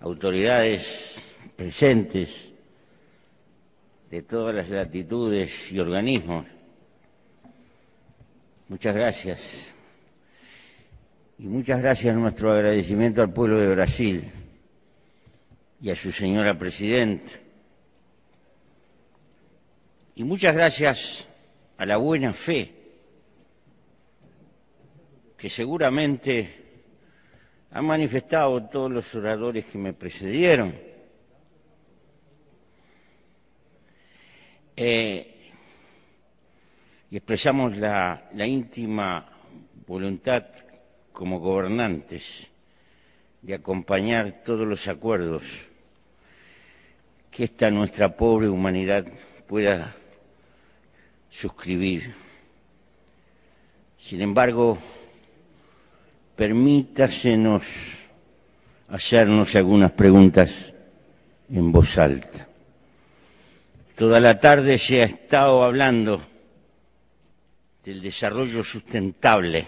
autoridades presentes de todas las latitudes y organismos, muchas gracias. Y muchas gracias nuestro agradecimiento al pueblo de Brasil y a su señora presidenta. Y muchas gracias a la buena fe que seguramente han manifestado todos los oradores que me precedieron. Eh, y expresamos la, la íntima voluntad como gobernantes de acompañar todos los acuerdos que esta nuestra pobre humanidad pueda suscribir. Sin embargo, permítasenos hacernos algunas preguntas en voz alta. Toda la tarde se ha estado hablando del desarrollo sustentable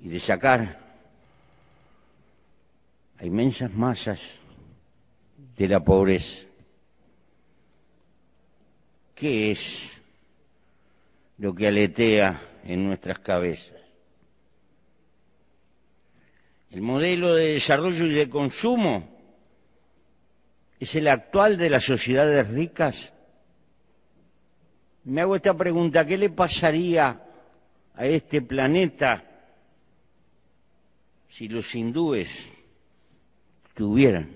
y de sacar a inmensas masas de la pobreza. ¿Qué es lo que aletea en nuestras cabezas? El modelo de desarrollo y de consumo es el actual de las sociedades ricas. Me hago esta pregunta, ¿qué le pasaría a este planeta si los hindúes tuvieran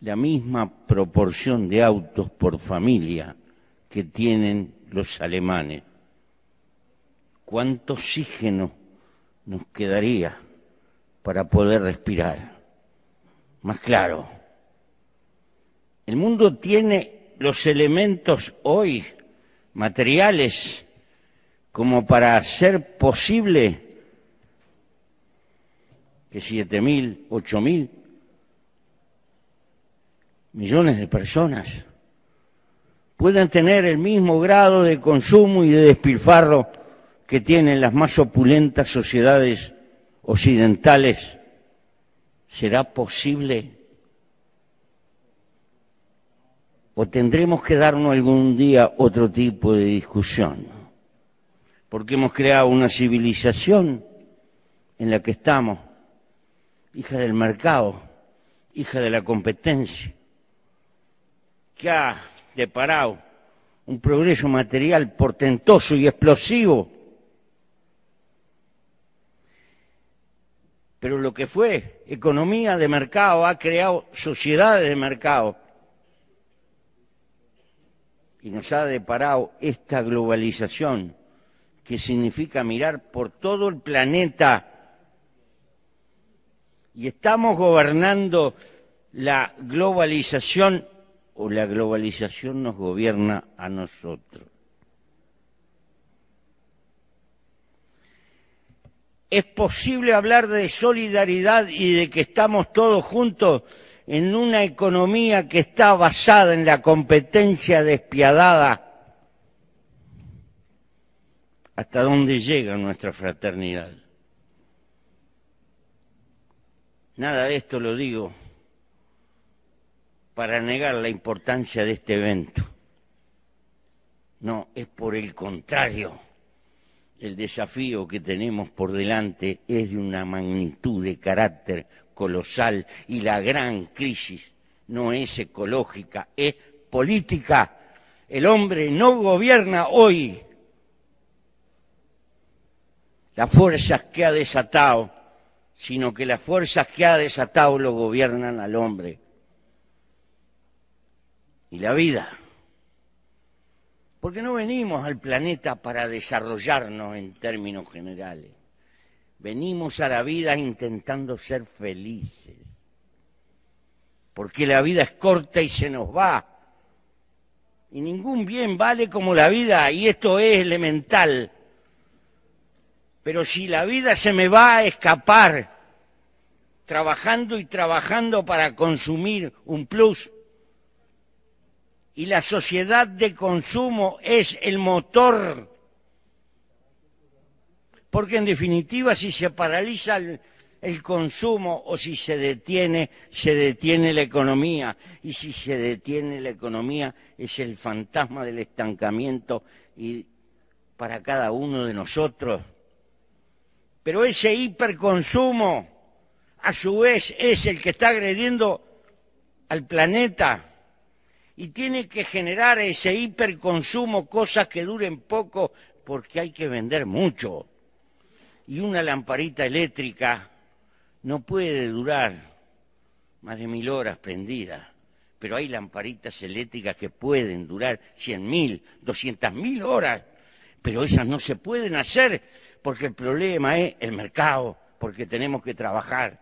la misma proporción de autos por familia que tienen los alemanes? ¿Cuánto oxígeno nos quedaría? Para poder respirar. Más claro, el mundo tiene los elementos hoy materiales como para hacer posible que siete mil, ocho mil millones de personas puedan tener el mismo grado de consumo y de despilfarro que tienen las más opulentas sociedades occidentales, ¿será posible? ¿O tendremos que darnos algún día otro tipo de discusión? Porque hemos creado una civilización en la que estamos, hija del mercado, hija de la competencia, que ha deparado un progreso material portentoso y explosivo pero lo que fue economía de mercado ha creado sociedades de mercado y nos ha deparado esta globalización que significa mirar por todo el planeta y estamos gobernando la globalización o la globalización nos gobierna a nosotros. ¿Es posible hablar de solidaridad y de que estamos todos juntos en una economía que está basada en la competencia despiadada? ¿Hasta dónde llega nuestra fraternidad? Nada de esto lo digo para negar la importancia de este evento. No, es por el contrario el desafío que tenemos por delante es de una magnitud de carácter colosal y la gran crisis no es ecológica, es política. El hombre no gobierna hoy las fuerzas que ha desatado, sino que las fuerzas que ha desatado lo gobiernan al hombre. Y la vida porque no venimos al planeta para desarrollarnos en términos generales. Venimos a la vida intentando ser felices. Porque la vida es corta y se nos va. Y ningún bien vale como la vida, y esto es elemental. Pero si la vida se me va a escapar, trabajando y trabajando para consumir un plus, y la sociedad de consumo es el motor. Porque en definitiva si se paraliza el consumo o si se detiene, se detiene la economía. Y si se detiene la economía es el fantasma del estancamiento y para cada uno de nosotros. Pero ese hiperconsumo, a su vez, es el que está agrediendo al planeta y tiene que generar ese hiperconsumo cosas que duren poco porque hay que vender mucho. Y una lamparita eléctrica no puede durar más de mil horas prendida, pero hay lamparitas eléctricas que pueden durar cien mil, doscientas mil horas, pero esas no se pueden hacer porque el problema es el mercado, porque tenemos que trabajar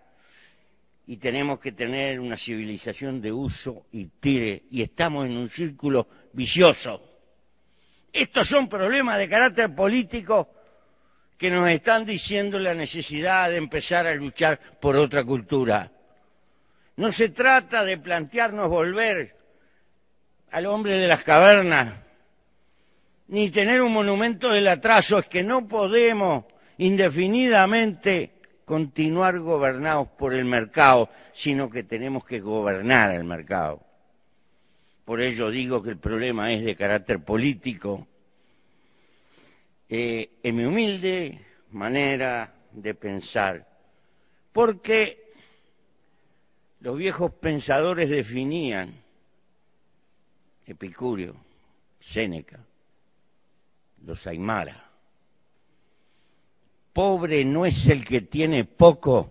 y tenemos que tener una civilización de uso y tire, y estamos en un círculo vicioso. Estos son problemas de carácter político que nos están diciendo la necesidad de empezar a luchar por otra cultura. No se trata de plantearnos volver al hombre de las cavernas, ni tener un monumento del atraso, es que no podemos indefinidamente continuar gobernados por el mercado, sino que tenemos que gobernar el mercado. Por ello digo que el problema es de carácter político. Eh, en mi humilde manera de pensar, porque los viejos pensadores definían, Epicurio, Séneca, los Aymara, pobre no es el que tiene poco,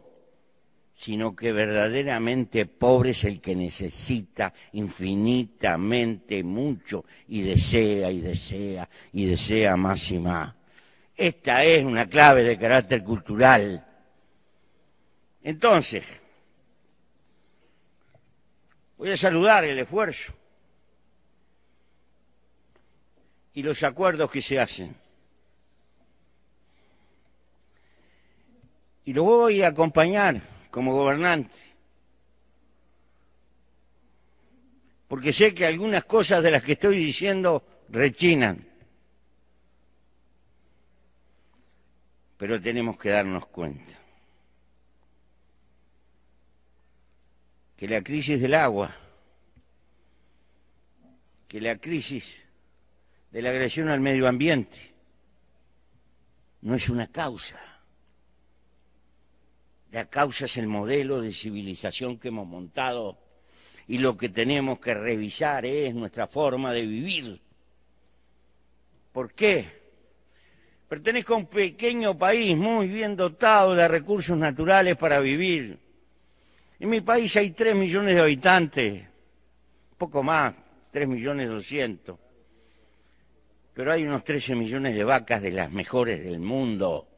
sino que verdaderamente pobre es el que necesita infinitamente mucho y desea y desea y desea más y más. Esta es una clave de carácter cultural. Entonces, voy a saludar el esfuerzo y los acuerdos que se hacen. Y lo voy a acompañar como gobernante. Porque sé que algunas cosas de las que estoy diciendo rechinan. Pero tenemos que darnos cuenta que la crisis del agua, que la crisis de la agresión al medio ambiente no es una causa la causa es el modelo de civilización que hemos montado y lo que tenemos que revisar es nuestra forma de vivir. ¿Por qué? Pertenezco a un pequeño país muy bien dotado de recursos naturales para vivir. En mi país hay tres millones de habitantes, poco más, tres millones doscientos. Pero hay unos 13 millones de vacas de las mejores del mundo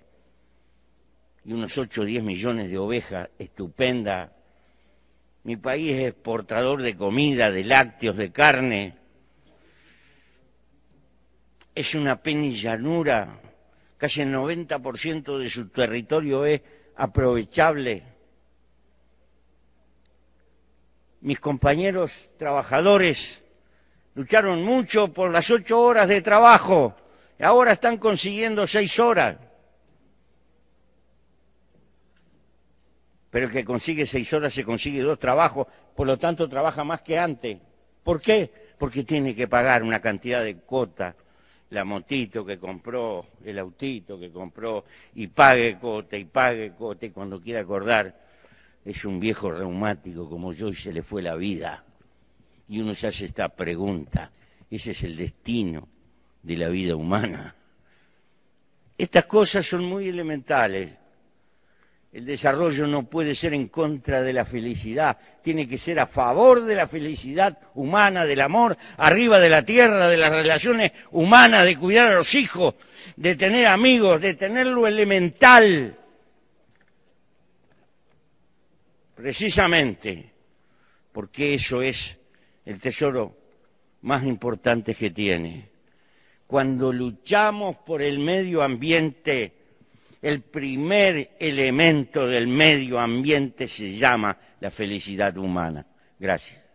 y unos 8 o 10 millones de ovejas, estupenda. Mi país es exportador de comida, de lácteos, de carne. Es una penillanura, casi el 90% de su territorio es aprovechable. Mis compañeros trabajadores lucharon mucho por las ocho horas de trabajo y ahora están consiguiendo seis horas. Pero el que consigue seis horas se consigue dos trabajos, por lo tanto trabaja más que antes. ¿Por qué? Porque tiene que pagar una cantidad de cuota, la motito que compró, el autito que compró, y pague cuota, y pague cuota, y cuando quiera acordar, es un viejo reumático como yo y se le fue la vida. Y uno se hace esta pregunta, ese es el destino de la vida humana. Estas cosas son muy elementales el desarrollo no puede ser en contra de la felicidad, tiene que ser a favor de la felicidad humana, del amor, arriba de la tierra, de las relaciones humanas, de cuidar a los hijos, de tener amigos, de tener lo elemental. Precisamente porque eso es el tesoro más importante que tiene. Cuando luchamos por el medio ambiente, el primer elemento del medio ambiente se llama la felicidad humana. Gracias.